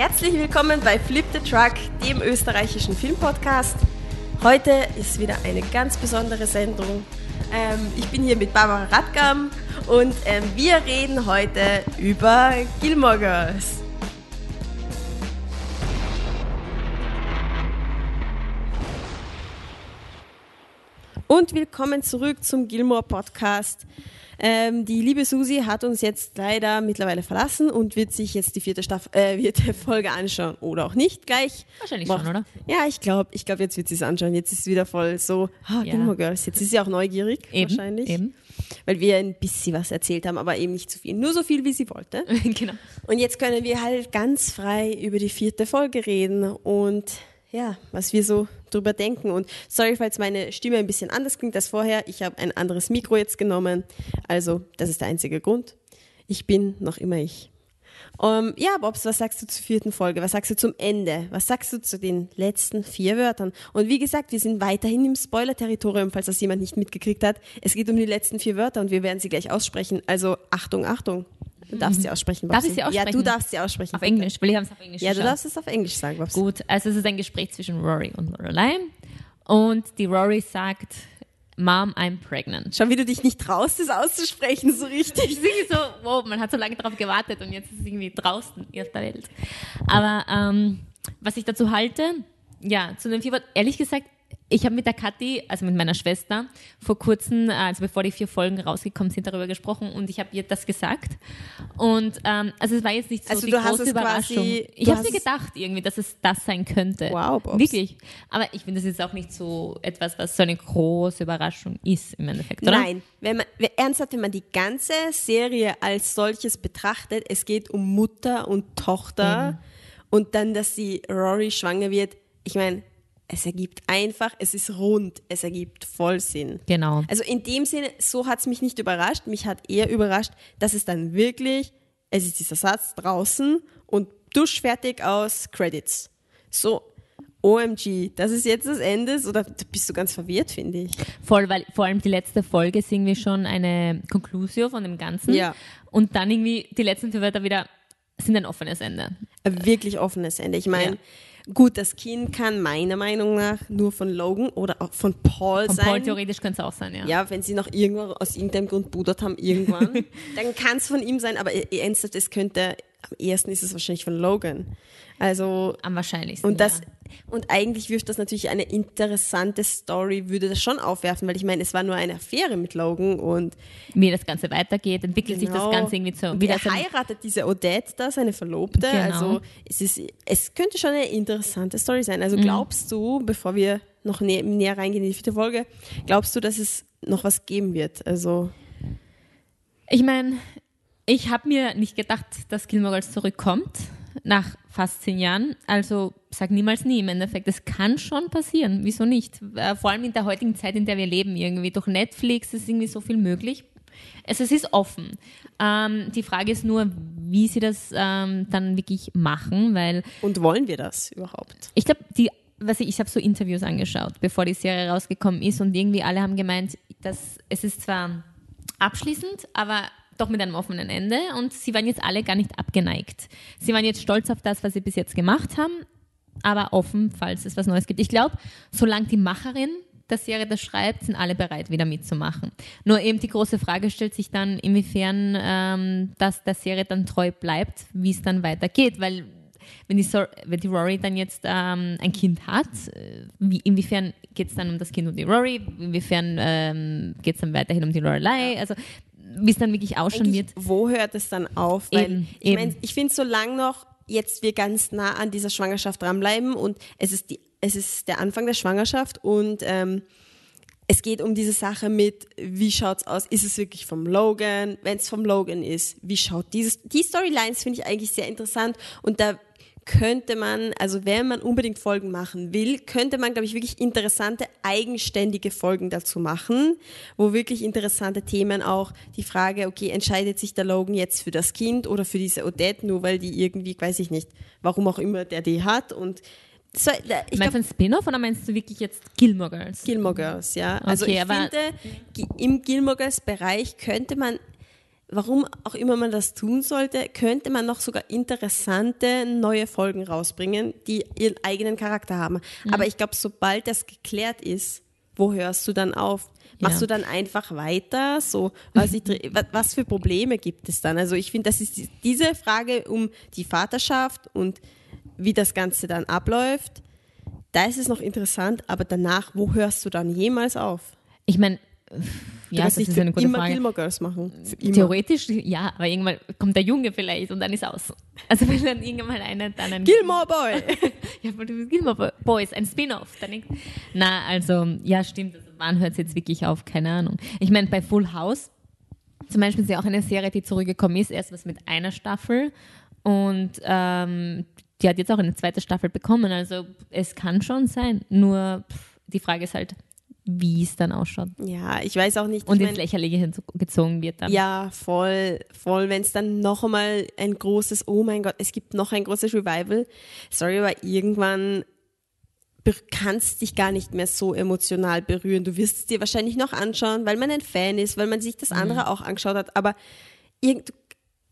Herzlich willkommen bei Flip the Truck, dem österreichischen Filmpodcast. Heute ist wieder eine ganz besondere Sendung. Ähm, ich bin hier mit Barbara Radgam und ähm, wir reden heute über Gilmore Girls. Und willkommen zurück zum Gilmore Podcast. Ähm, die liebe Susi hat uns jetzt leider mittlerweile verlassen und wird sich jetzt die vierte, Staff äh, vierte Folge anschauen. Oder auch nicht gleich. Wahrscheinlich schon, oder? Ja, ich glaube, ich glaube, jetzt wird sie es anschauen. Jetzt ist es wieder voll so, ah, Ja. Gilmore Girls. Jetzt ist sie auch neugierig, Eben, wahrscheinlich. eben. Weil wir ein bisschen was erzählt haben, aber eben nicht zu viel. Nur so viel, wie sie wollte. genau. Und jetzt können wir halt ganz frei über die vierte Folge reden und ja, was wir so drüber denken. Und sorry, falls meine Stimme ein bisschen anders klingt als vorher. Ich habe ein anderes Mikro jetzt genommen. Also, das ist der einzige Grund. Ich bin noch immer ich. Ähm, ja, Bobs, was sagst du zur vierten Folge? Was sagst du zum Ende? Was sagst du zu den letzten vier Wörtern? Und wie gesagt, wir sind weiterhin im Spoiler-Territorium, falls das jemand nicht mitgekriegt hat. Es geht um die letzten vier Wörter und wir werden sie gleich aussprechen. Also Achtung, Achtung. Du darfst sie aussprechen, Darf Babsi. ich sie aussprechen? Ja, du darfst sie aussprechen. Auf bitte. Englisch, weil ich habe es auf Englisch Ja, du darfst es auf Englisch sagen, Babsi. Gut, also es ist ein Gespräch zwischen Rory und Lorelei. Und die Rory sagt, Mom, I'm pregnant. Schau, wie du dich nicht traust, das auszusprechen, so richtig. Ich so, wow, man hat so lange darauf gewartet und jetzt ist es irgendwie draußen auf der Welt. Aber ähm, was ich dazu halte, ja, zu den vier Worten, ehrlich gesagt, ich habe mit der Kathi, also mit meiner Schwester, vor kurzem, äh, also bevor die vier Folgen rausgekommen sind, darüber gesprochen und ich habe ihr das gesagt. Und ähm, also es war jetzt nicht so Also die große Überraschung. quasi- ich habe mir gedacht irgendwie, dass es das sein könnte. Wow, Bobs. Wirklich. Aber ich finde, das ist auch nicht so etwas, was so eine große Überraschung ist im Endeffekt, oder? Nein, wenn man, ernsthaft, wenn man die ganze Serie als solches betrachtet, es geht um Mutter und Tochter und dann, dass die Rory schwanger wird, ich meine, es ergibt einfach, es ist rund, es ergibt voll Sinn. Genau. Also in dem Sinne, so hat es mich nicht überrascht. Mich hat eher überrascht, dass es dann wirklich, es ist dieser Satz draußen und duschfertig aus Credits. So, OMG, das ist jetzt das Ende, so, da bist du ganz verwirrt, finde ich. Voll, weil vor allem die letzte Folge ist irgendwie schon eine Conclusio von dem Ganzen. Ja. Und dann irgendwie die letzten vier Wörter wieder sind ein offenes Ende. Ein wirklich offenes Ende. Ich meine, gut, das Kind kann meiner Meinung nach nur von Logan oder auch von Paul Von sein. Paul theoretisch könnte es auch sein, ja. ja, wenn sie noch irgendwo aus irgendeinem Grund budert haben, irgendwann, dann kann es von ihm sein, aber ernsthaft, es könnte, am ersten ist es wahrscheinlich von Logan. Also, Am wahrscheinlichsten. und das, ja. und eigentlich wirft das natürlich eine interessante Story, würde das schon aufwerfen, weil ich meine, es war nur eine Affäre mit Logan und Wie das Ganze weitergeht, entwickelt sich Genau. das Ganze irgendwie. Und Wieder er so heiratet diese Odette da, seine Verlobte. Genau. Also es, ist, es könnte schon eine interessante Story sein. Mhm. Also glaubst du, bevor wir noch nä näher reingehen in die vierte Folge, glaubst du, dass es noch was geben wird? Also Ich meine, ich habe mir nicht gedacht, dass Gilmore Girls zurückkommt nach fast zehn Jahren. Also sag niemals nie im Endeffekt. Es kann schon passieren. Wieso nicht? Äh, Vor allem in der heutigen Zeit, in der wir leben, irgendwie durch Netflix ist irgendwie so viel möglich. Also es ist offen. Ähm, die Frage ist nur, wie sie das ähm, dann wirklich machen, weil und wollen wir das überhaupt? ich glaube, die, was ich, ich habe so Interviews angeschaut, bevor die Serie rausgekommen ist und irgendwie alle haben gemeint, dass es ist zwar abschließend, aber doch mit einem offenen Ende und sie waren jetzt alle gar nicht abgeneigt. Sie waren jetzt stolz auf das, was sie bis jetzt gemacht haben, aber offen, falls es was Neues gibt. Ich glaube, solange die Macherin der Serie das schreibt, sind alle bereit, wieder mitzumachen. Nur eben die große Frage stellt sich dann, inwiefern ähm, das der Serie dann treu bleibt, wie es dann weitergeht, weil wenn die, Sor wenn die Rory dann jetzt ähm, ein Kind hat, äh, wie, inwiefern geht es dann um das Kind und die Rory, inwiefern ähm, geht es dann weiterhin um die Lorelei, also wie es dann wirklich ausschauen wird. wo hört es dann auf? Weil Eben, ich meine, ich finde, solange noch jetzt wir ganz nah an dieser Schwangerschaft dranbleiben und es ist, die, es ist der Anfang der Schwangerschaft und ähm, es geht um diese Sache mit, wie schaut's aus? Ist es wirklich vom Logan? Wenn es vom Logan ist, wie schaut dieses? Die Storylines finde ich eigentlich sehr interessant und da könnte man, also wenn man unbedingt Folgen machen will, könnte man, glaube ich, wirklich interessante, eigenständige Folgen dazu machen, wo wirklich interessante Themen auch die Frage, okay, entscheidet sich der Logan jetzt für das Kind oder für diese Odette, nur weil die irgendwie, weiß ich nicht, warum auch immer der die hat und so, ich meinst du ein Spin-off oder meinst du wirklich jetzt Gilmore Girls? Gilmore Girls, ja. Also Okay, ich aber- finde, im Gilmore Girls Bereich könnte man, warum auch immer man das tun sollte, könnte man noch sogar interessante neue Folgen rausbringen, die ihren eigenen Charakter haben. Mhm. Aber ich glaube, sobald das geklärt ist, wo hörst du dann auf? Machst ja. du dann einfach weiter? So, was, ich, was für Probleme gibt es dann? Also ich finde, das ist diese Frage um die Vaterschaft und wie das Ganze dann abläuft. Da ist es noch interessant, aber danach, wo hörst du dann jemals auf? Ich meine, ja, das ist eine gute immer Frage. Gilmore Girls machen. Theoretisch, ja, aber irgendwann kommt der Junge vielleicht und dann ist aus. Also wenn dann irgendwann einer dann ein Gilmore Boy. ja, Gilmore Boys, ein Spin-off. Na, also ja, stimmt. Also, wann hört es jetzt wirklich auf? Keine Ahnung. Ich meine, bei Full House zum Beispiel ist ja auch eine Serie, die zurückgekommen ist, erst was mit einer Staffel und ähm, die hat jetzt auch eine zweite Staffel bekommen. Also es kann schon sein. Nur pff, die Frage ist halt, wie es dann ausschaut. Ja, ich weiß auch nicht. Und ins Lächerliche gezogen wird dann. Ja, voll, voll. Wenn es dann noch einmal ein großes, oh mein Gott, es gibt noch ein großes Revival. Sorry, aber irgendwann kannst dich gar nicht mehr so emotional berühren. Du wirst es dir wahrscheinlich noch anschauen, weil man ein Fan ist, weil man sich das andere mhm. auch angeschaut hat. Aber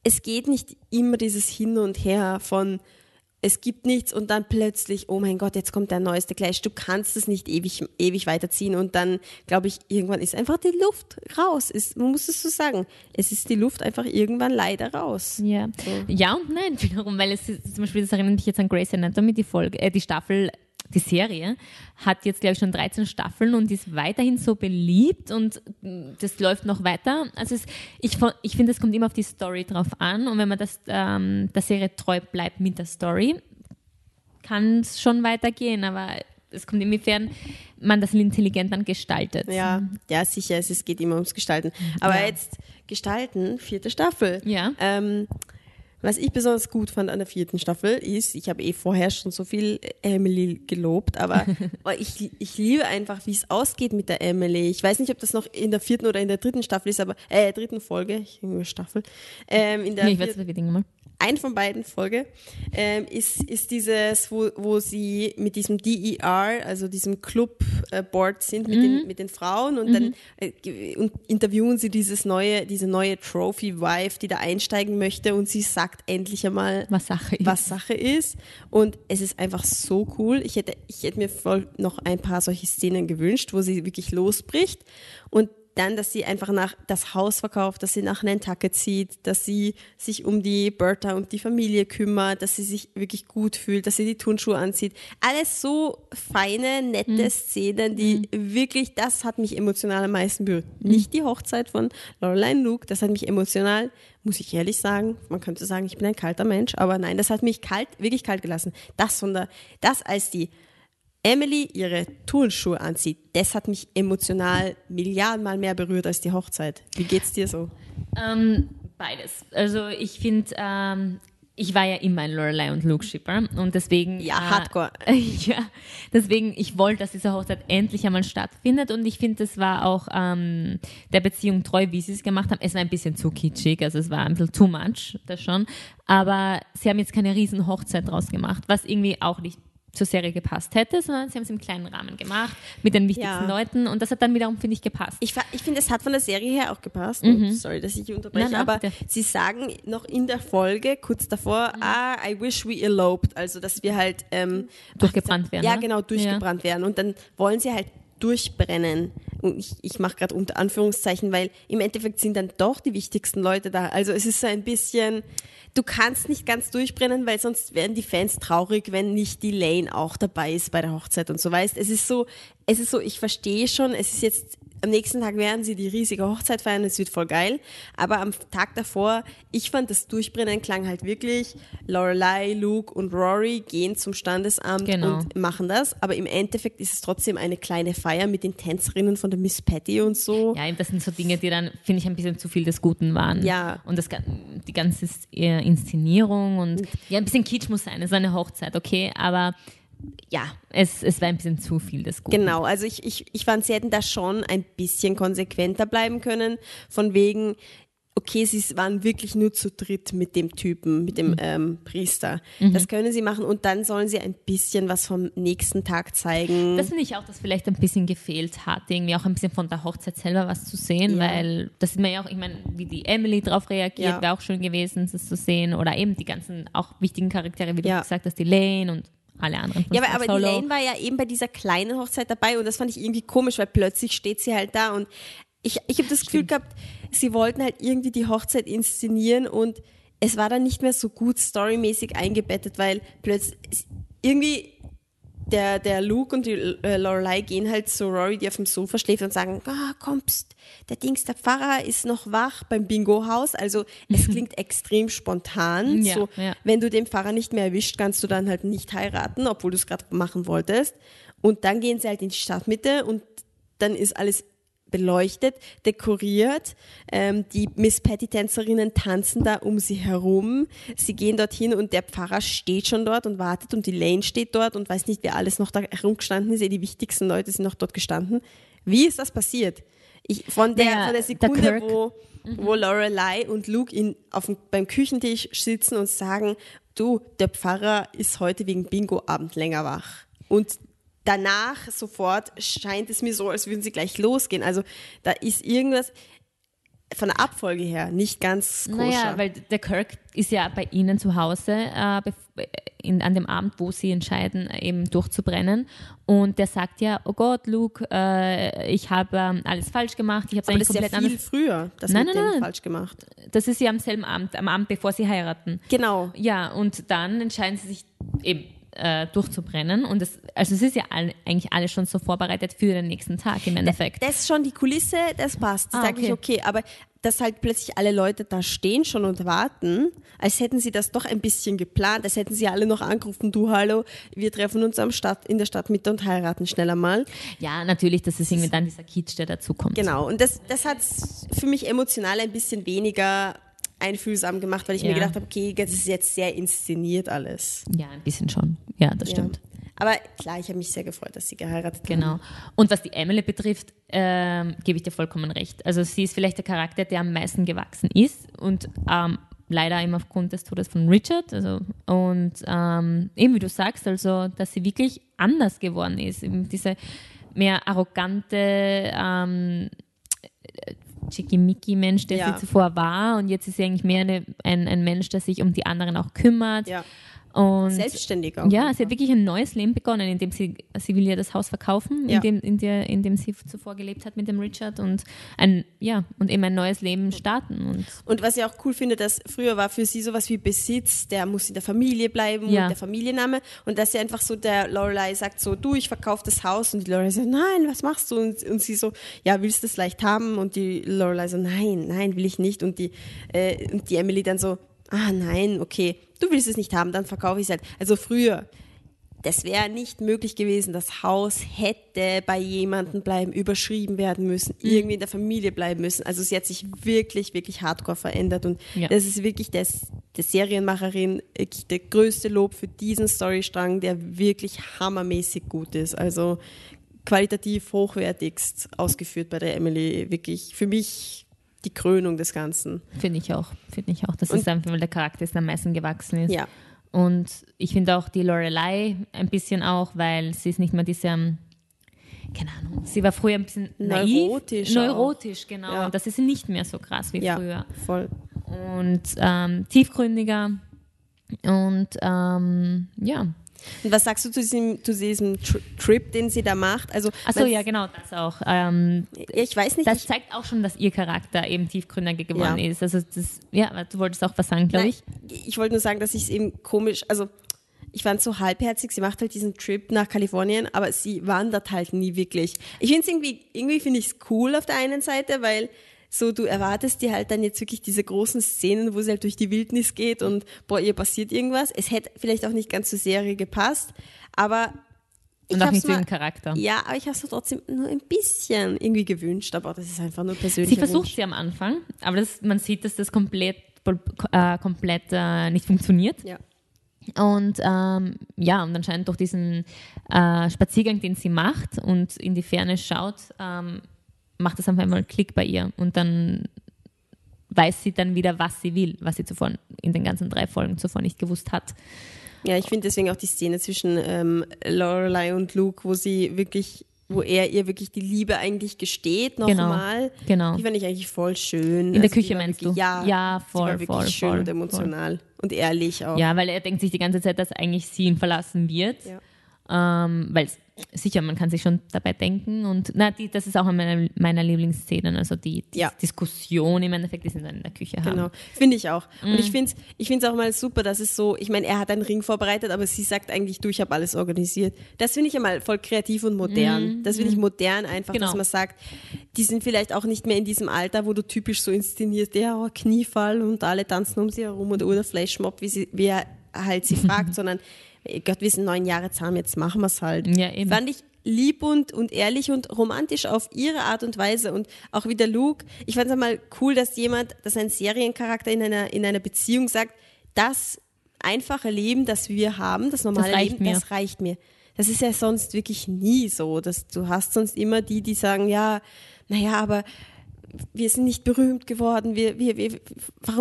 es geht nicht immer dieses Hin und Her von es gibt nichts und dann plötzlich, oh mein Gott, jetzt kommt der neueste Clash. Du kannst es nicht ewig, ewig weiterziehen und dann, glaube ich, irgendwann ist einfach die Luft raus. Ist, man muss es so sagen. Es ist die Luft einfach irgendwann leider raus. Ja, so. ja und nein wiederum, weil es ist, zum Beispiel, das erinnert mich jetzt an Grey's Anatomy, die Folge, äh, die Staffel die Serie hat jetzt, glaube ich, schon 13 Staffeln und ist weiterhin so beliebt und das läuft noch weiter. Also es, ich, ich finde, es kommt immer auf die Story drauf an und wenn man das, ähm, der Serie treu bleibt mit der Story, kann es schon weitergehen, aber es kommt inwiefern man das intelligent dann gestaltet. Ja, ja, sicher, es geht immer ums Gestalten. Aber ja. jetzt gestalten, vierte Staffel. Ja. Ähm, was ich besonders gut fand an der vierten Staffel ist, ich habe eh vorher schon so viel Emily gelobt, aber ich, ich liebe einfach, wie es ausgeht mit der Emily. Ich weiß nicht, ob das noch in der vierten oder in der dritten Staffel ist, aber äh, dritten Folge, ich Staffel. Ähm, in der nee, ich weiß, wir mal ein von beiden Folge ähm, ist, ist dieses, wo, wo sie mit diesem DER, also diesem Club-Board äh, sind mit, mhm. den, mit den Frauen und mhm. dann äh, und interviewen sie dieses neue, diese neue Trophy-Wife, die da einsteigen möchte und sie sagt endlich einmal, was Sache ist. Was Sache ist. Und es ist einfach so cool. Ich hätte, ich hätte mir voll noch ein paar solche Szenen gewünscht, wo sie wirklich losbricht und dann, dass sie einfach nach das Haus verkauft, dass sie nach Nantucket zieht, dass sie sich um die Bertha und die Familie kümmert, dass sie sich wirklich gut fühlt, dass sie die Turnschuhe anzieht. Alles so feine, nette mhm. Szenen, die mhm. wirklich, das hat mich emotional am meisten berührt. Mhm. Nicht die Hochzeit von Lorelei Luke, das hat mich emotional, muss ich ehrlich sagen, man könnte sagen, ich bin ein kalter Mensch, aber nein, das hat mich kalt, wirklich kalt gelassen. Das, von der, das als die Emily ihre Turnschuhe anzieht, das hat mich emotional Milliardenmal mehr berührt als die Hochzeit. Wie geht's dir so? Ähm, beides. Also ich finde, ähm, ich war ja immer ein Lorelei und Luke Shipper und deswegen ja äh, Hardcore ja deswegen ich wollte, dass diese Hochzeit endlich einmal stattfindet und ich finde, das war auch ähm, der Beziehung treu, wie sie es gemacht haben. Es war ein bisschen zu kitschig, also es war ein bisschen too much, das schon, aber sie haben jetzt keine riesen Hochzeit draus gemacht, was irgendwie auch nicht zur Serie gepasst hätte, sondern sie haben es im kleinen Rahmen gemacht, mit den wichtigsten ja. Leuten und das hat dann wiederum, finde ich, gepasst. Ich, ich finde, es hat von der Serie her auch gepasst. Mhm. Sorry, dass ich unterbreche, nein, nein, aber bitte. sie sagen noch in der Folge, kurz davor, mhm. ah, I wish we eloped, also dass wir halt ähm, durchgebrannt werden. Ja, ne? genau, durchgebrannt ja. werden und dann wollen sie halt durchbrennen. Und ich, ich mache gerade unter Anführungszeichen, weil im Endeffekt sind dann doch die wichtigsten Leute da. Also es ist so ein bisschen, du kannst nicht ganz durchbrennen, weil sonst werden die Fans traurig, wenn nicht die Lane auch dabei ist bei der Hochzeit und so weißt. Es ist so, es ist so, ich verstehe schon, es ist jetzt am nächsten Tag werden sie die riesige Hochzeit feiern, es wird voll geil. Aber am Tag davor, ich fand das Durchbrennen klang halt wirklich, Lorelei, Luke und Rory gehen zum Standesamt genau. und machen das. Aber im Endeffekt ist es trotzdem eine kleine Feier mit den Tänzerinnen von der Miss Patty und so. Ja, das sind so Dinge, die dann, finde ich, ein bisschen zu viel des Guten waren. Ja. Und das, die ganze Inszenierung und ja, ein bisschen Kitsch muss sein, es ist eine Hochzeit, okay, aber ja, es, es war ein bisschen zu viel des Guten. Genau, also ich, ich, ich fand, sie hätten da schon ein bisschen konsequenter bleiben können, von wegen, okay, sie waren wirklich nur zu dritt mit dem Typen, mit dem ähm, Priester. Das können sie machen und dann sollen sie ein bisschen was vom nächsten Tag zeigen. Das finde ich auch, dass vielleicht ein bisschen gefehlt hat, irgendwie auch ein bisschen von der Hochzeit selber was zu sehen, Ja. weil das sieht man ja auch, ich meine, wie die Emily darauf reagiert, Ja. wäre auch schön gewesen, das zu sehen. Oder eben die ganzen auch wichtigen Charaktere, wie du Ja. gesagt hast, die Lane und alle anderen. Ja, aber, aber. Lane war ja eben bei dieser kleinen Hochzeit dabei und das fand ich irgendwie komisch, weil plötzlich steht sie halt da und ich, ich habe das Gefühl gehabt, sie wollten halt irgendwie die Hochzeit inszenieren und es war dann nicht mehr so gut storymäßig eingebettet, weil plötzlich irgendwie der, der Luke und die äh, Lorelei gehen halt zu Rory, die auf dem Sofa schläft und sagen, ah, kommst, der Dings, der Pfarrer ist noch wach beim Bingo-Haus. Also es klingt extrem spontan. Ja, so, ja. wenn du den Pfarrer nicht mehr erwischt, kannst du dann halt nicht heiraten, obwohl du es gerade machen wolltest. Und dann gehen sie halt in die Stadtmitte und dann ist alles beleuchtet, dekoriert. Ähm, die Miss Patty-Tänzerinnen tanzen da um sie herum. Sie gehen dorthin und der Pfarrer steht schon dort und wartet und die Lane steht dort und weiß nicht, wer alles noch da herumgestanden ist. Eh, Die wichtigsten Leute sind noch dort gestanden. Wie ist das passiert? Ich, von, der, Naja, von der der Sekunde, Kirk- wo, wo Lorelei und Luke in, auf dem, beim Küchentisch sitzen und sagen, du, der Pfarrer ist heute wegen Bingo-Abend länger wach. Und danach sofort scheint es mir so, als würden sie gleich losgehen. Also da ist irgendwas von der Abfolge her nicht ganz koscher. Naja, weil der Kirk ist ja bei ihnen zu Hause äh, in, an dem Abend, wo sie entscheiden, eben durchzubrennen. Und der sagt ja, oh Gott, Luke, äh, ich habe ähm, alles falsch gemacht, ich habe eigentlich das ist ja komplett viel anders. früher, das Nein, mit nein, dem nein. falsch gemacht. Das ist ja am selben Abend, am Abend, bevor sie heiraten. Genau. Ja, und dann entscheiden sie sich eben äh, durchzubrennen. Und es, also es ist ja all, eigentlich alles schon so vorbereitet für den nächsten Tag im Endeffekt. Das ist schon die Kulisse, das passt. Das Ah, sage ich okay. Aber dass halt plötzlich alle Leute da stehen schon und warten, als hätten sie das doch ein bisschen geplant, als hätten sie alle noch angerufen, du hallo, wir treffen uns am Stadt, in der Stadtmitte und heiraten schneller mal. Ja, natürlich, das ist irgendwie dann dieser Kitsch, der dazu kommt. Genau. Und das, das hat für mich emotional ein bisschen weniger einfühlsam gemacht, weil ich mir Ja. gedacht habe, okay, das ist jetzt sehr inszeniert alles. Ja, ein bisschen schon. Ja, das stimmt. Ja. Aber klar, ich habe mich sehr gefreut, dass sie geheiratet haben. Genau. Und was die Emily betrifft, ähm, gebe ich dir vollkommen recht. Also sie ist vielleicht der Charakter, der am meisten gewachsen ist und ähm, leider eben aufgrund des Todes von Richard. Also, und ähm, eben wie du sagst, also dass sie wirklich anders geworden ist. Eben diese mehr arrogante ähm, Chickimicki-Mensch, der Ja. sie zuvor war. Und jetzt ist sie eigentlich mehr eine, ein, ein Mensch, der sich um die anderen auch kümmert. Ja. Und Selbstständig auch. ja, sie hat wirklich ein neues Leben begonnen, indem sie, sie will ja das Haus verkaufen, Ja. in, dem, in, der, in dem sie zuvor gelebt hat mit dem Richard und ein, ja, und eben ein neues Leben starten. Und Und was ich auch cool finde, dass früher war für sie sowas wie Besitz, der muss in der Familie bleiben Ja. und der Familienname. Und dass sie einfach so der Lorelei sagt so, du, ich verkaufe das Haus. Und die Lorelei sagt, nein, was machst du? Und, und sie so, ja, willst du das leicht haben? Und die Lorelei so, nein, nein, will ich nicht. Und die, äh, und die Emily dann so, ah, nein, okay, du willst es nicht haben, dann verkaufe ich es halt. Also früher, das wäre nicht möglich gewesen. Das Haus hätte bei jemandem bleiben, überschrieben werden müssen, Mhm. irgendwie in der Familie bleiben müssen. Also sie hat sich wirklich, wirklich hardcore verändert und Ja. das ist wirklich der, der Serienmacherin wirklich der größte Lob für diesen Storystrang, der wirklich hammermäßig gut ist. Also qualitativ hochwertigst ausgeführt bei der Emily. Wirklich für mich die Krönung des Ganzen. finde ich auch, finde ich auch. Das Und- ist einfach, weil der Charakter ist, am meisten gewachsen ist. Ja. Und ich finde auch die Lorelei ein bisschen auch, weil sie ist nicht mehr diese, ähm, keine Ahnung, sie war früher ein bisschen naiv. Neurotisch Neurotisch, genau. Ja. Und das ist sie nicht mehr so krass wie Ja, früher. voll. Und ähm, tiefgründiger. Und ähm, ja. Und was sagst du zu diesem, zu diesem Tri- Trip, den sie da macht? Also, Achso, ja, genau, das auch. Ähm, ich weiß nicht, das zeigt auch schon, dass ihr Charakter eben tiefgründiger geworden Ja. ist. Also das, ja, du wolltest auch was sagen, glaube ich. ich wollte nur sagen, dass ich es eben komisch, also ich fand es so halbherzig, sie macht halt diesen Trip nach Kalifornien, aber sie wandert halt nie wirklich. Ich finde es irgendwie, irgendwie finde ich es cool auf der einen Seite, weil so du erwartest dir halt dann jetzt wirklich diese großen Szenen, wo sie halt durch die Wildnis geht und boah, ihr passiert irgendwas. Es hätte vielleicht auch nicht ganz zur Serie gepasst, aber ich Und auch nicht zu ihrem Charakter. Ja, aber ich habe es trotzdem nur ein bisschen irgendwie gewünscht, aber das ist einfach nur persönlich. Sie versucht sie am Anfang, aber das, man sieht, dass das komplett, äh, komplett äh, nicht funktioniert. Ja. Und ähm, ja, und anscheinend durch diesen äh, Spaziergang, den sie macht und in die Ferne schaut, ähm, macht es einfach einmal Klick bei ihr. Und dann weiß sie dann wieder, was sie will, was sie zuvor in den ganzen drei Folgen zuvor nicht gewusst hat. Ja, ich finde deswegen auch die Szene zwischen ähm, Lorelei und Luke, wo sie wirklich, wo er ihr wirklich die Liebe eigentlich gesteht nochmal. Genau. Die fand ich eigentlich voll schön. In der Also die Küche war meinst wirklich, du? Ja, Ja, die voll, war wirklich voll, schön voll, und emotional und ehrlich auch. Ja, weil er denkt sich die ganze Zeit, dass eigentlich sie ihn verlassen wird. Ja. Ähm, weil sicher, man kann sich schon dabei denken. Und na, die, das ist auch eine meiner, meiner Lieblingsszenen. Also die, die Ja. Diskussion im Endeffekt, die sie dann in der Küche haben. Genau, finde ich auch. Und Mhm. ich finde es ich find's auch mal super, dass es so, ich meine, er hat einen Ring vorbereitet, aber sie sagt eigentlich, du, ich habe alles organisiert. Das finde ich einmal voll kreativ und modern. Das finde ich modern einfach, Mhm. Genau. dass man sagt, die sind vielleicht auch nicht mehr in diesem Alter, wo du typisch so inszenierst, ja, oh, Kniefall und alle tanzen um sie herum und oder Flashmob, wie, sie, wie er halt sie fragt, sondern, Gott, wir sind neun Jahre zusammen, jetzt machen wir es halt. Ja, eben. Fand ich lieb und, und ehrlich und romantisch auf ihre Art und Weise und auch wie der Luke. Ich fand es einmal cool, dass jemand, dass ein Seriencharakter in einer, in einer Beziehung sagt, das einfache Leben, das wir haben, das normale reicht Leben, mir. das reicht mir. Das ist ja sonst wirklich nie so. Dass du hast sonst immer die, die sagen, ja, naja, aber wir sind nicht berühmt geworden. Wir, wir, wir,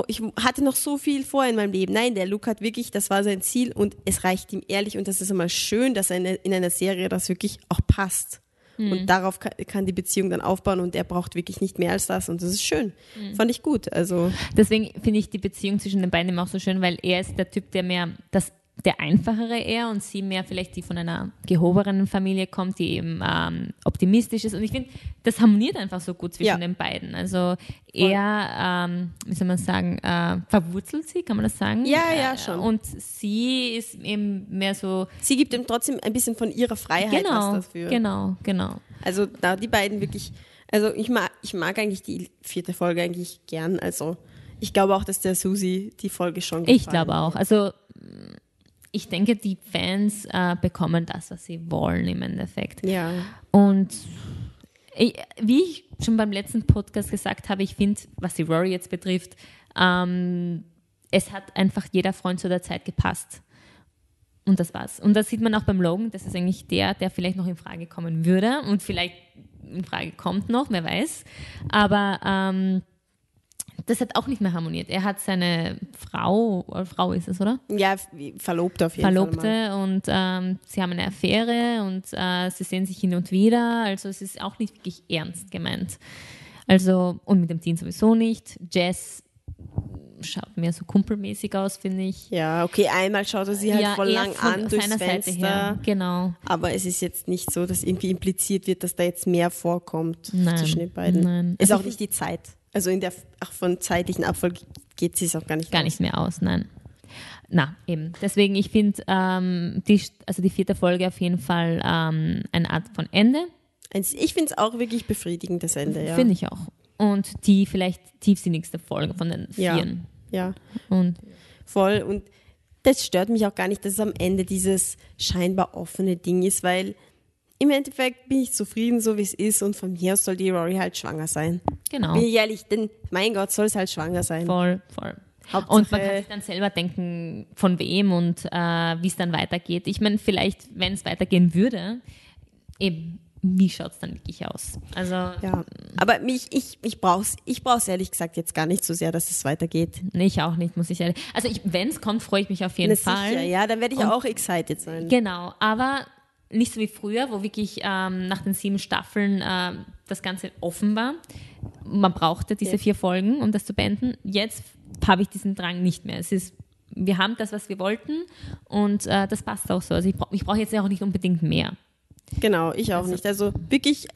ich hatte noch so viel vor in meinem Leben. Nein, der Luke hat wirklich, das war sein Ziel und es reicht ihm ehrlich und das ist einmal schön, dass er in, in einer Serie das wirklich auch passt. Und darauf kann, kann die Beziehung dann aufbauen und er braucht wirklich nicht mehr als das und das ist schön. Fand ich gut. Also Deswegen finde ich die Beziehung zwischen den beiden immer auch so schön, weil er ist der Typ, der mehr das der einfachere er und sie mehr vielleicht die von einer gehobenen Familie kommt, die eben ähm, optimistisch ist. Und ich finde, das harmoniert einfach so gut zwischen Ja. den beiden. Also er, ähm, wie soll man sagen, äh, verwurzelt sie, kann man das sagen? Ja, ja, Äh, schon. Und sie ist eben mehr so, sie gibt ihm trotzdem ein bisschen von ihrer Freiheit genau, was dafür. genau, genau. Also da die beiden wirklich, also ich mag, ich mag eigentlich die vierte Folge eigentlich gern. Also ich glaube auch, dass der Susi die Folge schon gefallen Ich glaube auch. Also ich denke, die Fans äh, bekommen das, was sie wollen im Endeffekt. Ja. Und ich, wie ich schon beim letzten Podcast gesagt habe, ich finde, was die Rory jetzt betrifft, ähm, es hat einfach jeder Freund zu der Zeit gepasst. Und das war's. Und das sieht man auch beim Logan, das ist eigentlich der, der vielleicht noch in Frage kommen würde und vielleicht in Frage kommt noch, wer weiß. Aber ähm, das hat auch nicht mehr harmoniert. Er hat seine Frau, oder Frau ist es, oder? Ja, verlobt auf jeden Fall. mal. Verlobte und ähm, sie haben eine Affäre und äh, sie sehen sich hin und wieder. Also es ist auch nicht wirklich ernst gemeint. Also, und mit dem Team sowieso nicht. Jess schaut mehr so kumpelmäßig aus, finde ich. Ja, okay, einmal schaut er sie halt voll eher lang von an durchs seiner Seite Fenster. her. Genau. Aber es ist jetzt nicht so, dass irgendwie impliziert wird, dass da jetzt mehr vorkommt Nein, zwischen den beiden. nein. Ist Also auch ich- nicht die Zeit. Also in der auch von zeitlichen Abfolge geht sie es auch gar nicht Gar aus. nicht mehr aus, nein. Na, eben. Deswegen, ich finde ähm, die, also die vierte Folge auf jeden Fall ähm, eine Art von Ende. Ich finde es auch wirklich befriedigend, das Ende, ja. Finde ich auch. Und die vielleicht tiefsinnigste Folge von den Ja. vieren. Ja, Und voll. Und das stört mich auch gar nicht, dass es am Ende dieses scheinbar offene Ding ist, weil im Endeffekt bin ich zufrieden, so wie es ist und von mir aus soll die Rory halt schwanger sein. genau. Bin ich ehrlich, denn mein Gott, soll es halt schwanger sein. Voll, voll. Hauptsache- Und man kann sich dann selber denken, von wem und äh, wie es dann weitergeht. Ich meine, vielleicht, wenn es weitergehen würde, eben, wie schaut es dann wirklich aus? Also, Ja, aber mich, ich, ich brauche es ich brauch's ehrlich gesagt jetzt gar nicht so sehr, dass es weitergeht. nee, ich auch nicht, muss ich ehrlich. Also, wenn es kommt, freue ich mich auf jeden Na, Fall. sicher, ja, dann werde ich Und- auch excited sein. Genau, aber nicht so wie früher, wo wirklich ähm, nach den sieben Staffeln ähm, das Ganze offen war. Man brauchte diese Ja. vier Folgen, um das zu beenden. Jetzt habe ich diesen Drang nicht mehr. Es ist, wir haben das, was wir wollten und äh, das passt auch so. Also ich brauche ich brauch jetzt ja auch nicht unbedingt mehr. Genau, ich auch nicht. Also wirklich,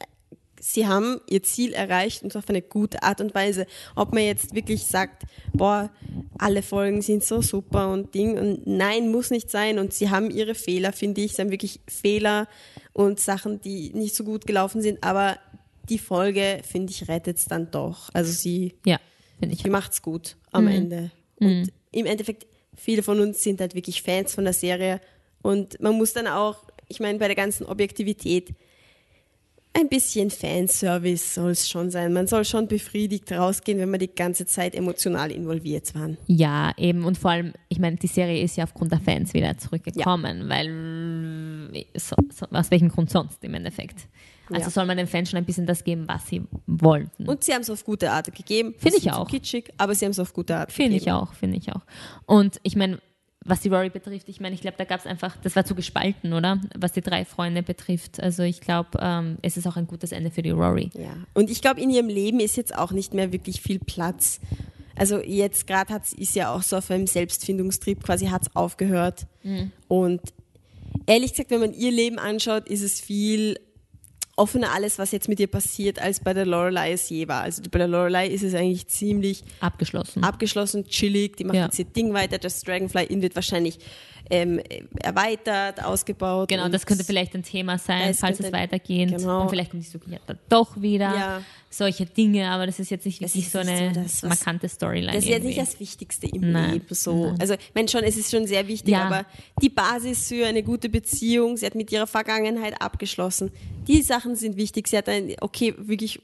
sie haben ihr Ziel erreicht und auf eine gute Art und Weise. Ob man jetzt wirklich sagt, boah, alle Folgen sind so super und Ding und nein, muss nicht sein und sie haben ihre Fehler, finde ich. Sie haben wirklich Fehler und Sachen, die nicht so gut gelaufen sind, aber die Folge, finde ich, rettet es dann doch. Also sie, Ja, ich. die macht's gut am Ende. Und im Endeffekt, viele von uns sind halt wirklich Fans von der Serie und man muss dann auch, ich meine, bei der ganzen Objektivität, ein bisschen Fanservice soll es schon sein. Man soll schon befriedigt rausgehen, wenn man die ganze Zeit emotional involviert war. Ja, eben. Und vor allem, ich meine, die Serie ist ja aufgrund der Fans wieder zurückgekommen, weil so, so, aus welchem Grund sonst im Endeffekt. Also Ja. soll man den Fans schon ein bisschen das geben, was sie wollten. Und sie haben es auf gute Art gegeben. Finde ich auch. kitschig, aber sie haben es auf gute Art Finde ich gegeben. auch, finde ich auch. Und ich meine, was die Rory betrifft, ich meine, ich glaube, da gab es einfach, das war zu gespalten, oder? Was die drei Freunde betrifft. Also ich glaube, ähm, es ist auch ein gutes Ende für die Rory. Ja. Und ich glaube, in ihrem Leben ist jetzt auch nicht mehr wirklich viel Platz. Also jetzt gerade hat ist ja auch so auf einem Selbstfindungstrieb, quasi hat es aufgehört. Mhm. Und ehrlich gesagt, wenn man ihr Leben anschaut, ist es viel offener alles, was jetzt mit ihr passiert, als bei der Lorelei es je war. Also bei der Lorelei ist es eigentlich ziemlich Abgeschlossen. abgeschlossen, chillig, die macht Ja. jetzt ihr Ding weiter, das Dragonfly Inn wird wahrscheinlich ähm, erweitert, ausgebaut. Genau, das könnte vielleicht ein Thema sein, falls es weitergeht. genau. Und vielleicht kommt die dann doch wieder. Ja. Solche Dinge, aber das ist jetzt nicht wirklich so eine so das, markante Storyline. Das ist jetzt nicht das Wichtigste im Nein, Leben. So. nein. Also, ich meine schon, es ist schon sehr wichtig, Ja. aber die Basis für eine gute Beziehung, sie hat mit ihrer Vergangenheit abgeschlossen. Die Sachen sind wichtig. Sie hat ein, okay, wirklich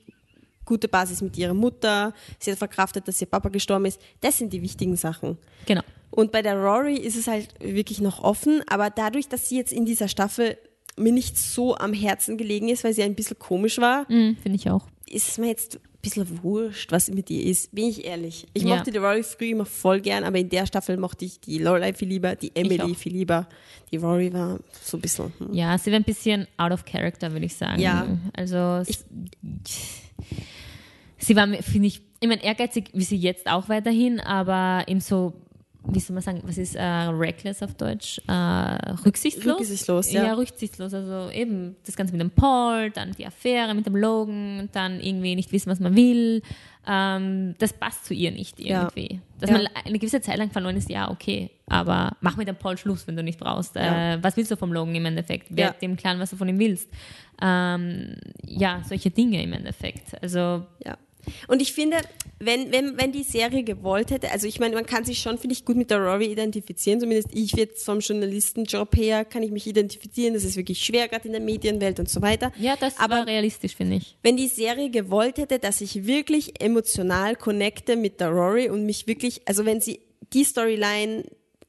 gute Basis mit ihrer Mutter. Sie hat verkraftet, dass ihr Papa gestorben ist. Das sind die wichtigen Sachen. Genau. Und bei der Rory ist es halt wirklich noch offen, aber dadurch, dass sie jetzt in dieser Staffel mir nicht so am Herzen gelegen ist, weil sie ein bisschen komisch war, Mhm, Finde ich auch. Ist mir jetzt ein bisschen wurscht, was mit ihr ist. Bin ich ehrlich. Ich Ja. mochte die Rory früher immer voll gern, aber in der Staffel mochte ich die Lorelei viel lieber, die Emily viel lieber. Die Rory war so ein bisschen. Hm. Ja, sie war ein bisschen out of character, würde ich sagen. Ja. Also s- sie war, finde ich, ich meine, ehrgeizig wie sie jetzt auch weiterhin, aber eben so, wie soll man sagen, was ist äh, reckless auf Deutsch? Äh, rücksichtslos? Rücksichtslos, ja. Ja, rücksichtslos. Also eben das Ganze mit dem Paul, dann die Affäre mit dem Logan, dann irgendwie nicht wissen, was man will. Ähm, das passt zu ihr nicht Ja. irgendwie. Dass Ja. man eine gewisse Zeit lang verloren ist, ja, okay, aber mach mit dem Paul Schluss, wenn du nicht brauchst. Ja. Äh, was willst du vom Logan im Endeffekt? Werd Ja. dem klar, was du von ihm willst. Ähm, ja, solche Dinge im Endeffekt. Also, Ja. Und ich finde, wenn, wenn, wenn die Serie gewollt hätte, also ich meine, man kann sich schon, finde ich, gut mit der Rory identifizieren, zumindest ich jetzt vom Journalistenjob her kann ich mich identifizieren, das ist wirklich schwer, gerade in der Medienwelt und so weiter. ja, das Aber war realistisch, finde ich. wenn die Serie gewollt hätte, dass ich wirklich emotional connecte mit der Rory und mich wirklich, also wenn sie die Storyline,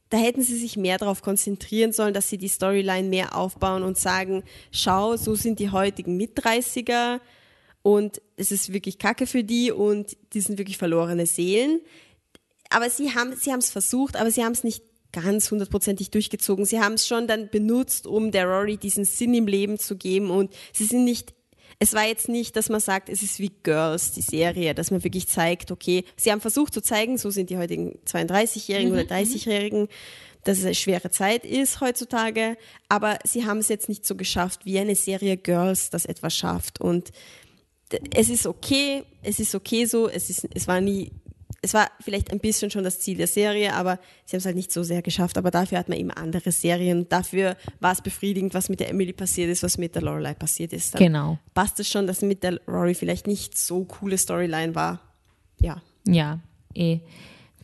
da hätten sie sich mehr darauf konzentrieren sollen, dass sie die Storyline mehr aufbauen und sagen, schau, so sind die heutigen Mit-30er und es ist wirklich Kacke für die und die sind wirklich verlorene Seelen. Aber sie haben sie haben es versucht, aber sie haben es nicht ganz hundertprozentig durchgezogen. Sie haben es schon dann benutzt, um der Rory diesen Sinn im Leben zu geben und sie sind nicht es war jetzt nicht, dass man sagt, es ist wie Girls, die Serie, dass man wirklich zeigt, okay, sie haben versucht zu zeigen, so sind die heutigen 32-Jährigen oder 30-Jährigen, dass es eine schwere Zeit ist heutzutage, aber sie haben es jetzt nicht so geschafft, wie eine Serie Girls das etwas schafft und es ist okay, es ist okay so, es ist, es war nie, es war vielleicht ein bisschen schon das Ziel der Serie, aber sie haben es halt nicht so sehr geschafft, aber dafür hat man eben andere Serien, dafür war es befriedigend, was mit der Emily passiert ist, was mit der Lorelei passiert ist. Dann Genau. Passt es schon, dass mit der Rory vielleicht nicht so coole Storyline war. Ja. Ja, eh.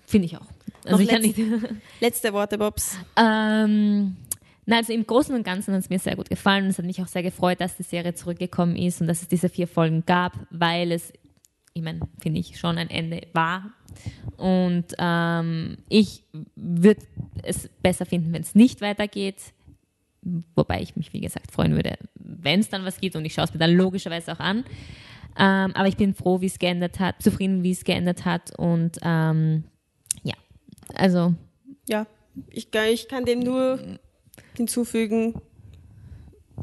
Finde ich auch. Also Noch ich nicht. Letzte Worte, Bobs. Ähm, na, also im Großen und Ganzen hat es mir sehr gut gefallen es hat mich auch sehr gefreut, dass die Serie zurückgekommen ist und dass es diese vier Folgen gab, weil es, ich meine, finde ich, schon ein Ende war. Und ähm, ich würde es besser finden, wenn es nicht weitergeht. Wobei ich mich, wie gesagt, freuen würde, wenn es dann was gibt und ich schaue es mir dann logischerweise auch an. Ähm, aber ich bin froh, wie es geändert hat, zufrieden, wie es geändert hat und ähm, ja, also Ja, ich, ich kann dem nur hinzufügen,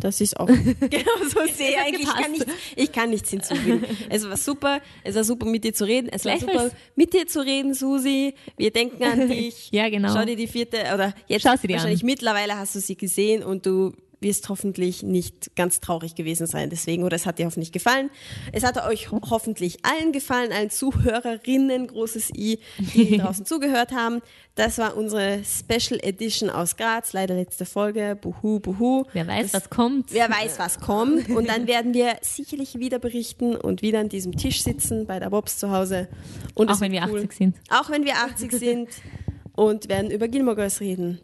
dass ich es auch genau so sehe. Eigentlich ich kann gepasst. nichts, ich kann nichts hinzufügen. Es war super, es war super mit dir zu reden. Es war super mit dir zu reden, Susi. Wir denken an dich. Ja, genau. Schau dir die vierte, oder jetzt Schau sie dir wahrscheinlich an. mittlerweile hast du sie gesehen und du wirst hoffentlich nicht ganz traurig gewesen sein deswegen oder es hat dir hoffentlich gefallen. Es hat euch ho hoffentlich allen gefallen, allen Zuhörerinnen, großes I, die draußen zugehört haben. Das war unsere Special Edition aus Graz, leider letzte Folge, buhu, buhu. wer weiß, Das- was kommt. Wer weiß, was kommt. Und dann werden wir sicherlich wieder berichten und wieder an diesem Tisch sitzen bei der Bobs zu Hause. Und auch wenn wir cool. 80 sind. Auch wenn wir 80 sind und werden über Gilmore Girls reden.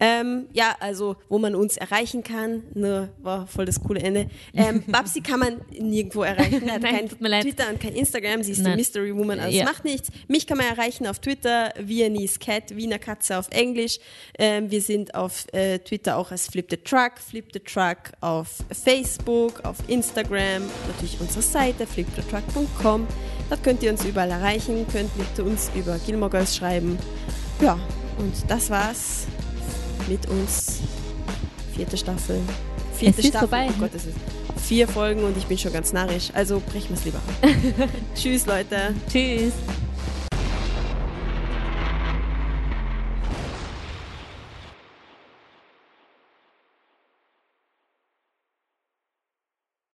Ähm, ja, also wo man uns erreichen kann, ne, war voll das coole Ende. Ähm, Babsi kann man nirgendwo erreichen, hat Nein, kein. Twitter und kein Instagram, sie ist Nein. die Mystery Woman, also Ja. macht nichts. Mich kann man erreichen auf Twitter, Viennese Cat, Wiener Katze auf Englisch. Ähm, wir sind auf äh, Twitter auch als Flip the Truck, Flip the Truck auf Facebook, auf Instagram, natürlich unsere Seite flipthetruck.com. Dort könnt ihr uns überall erreichen, könnt mit uns über Gilmore Girls schreiben. Ja, und das war's mit uns. Vierte Staffel. Vierte Es ist Staffel. vorbei. Oh Gott, es ist vier Folgen und ich bin schon ganz narrisch. Also brechen wir es lieber. ab. Tschüss, Leute. Tschüss.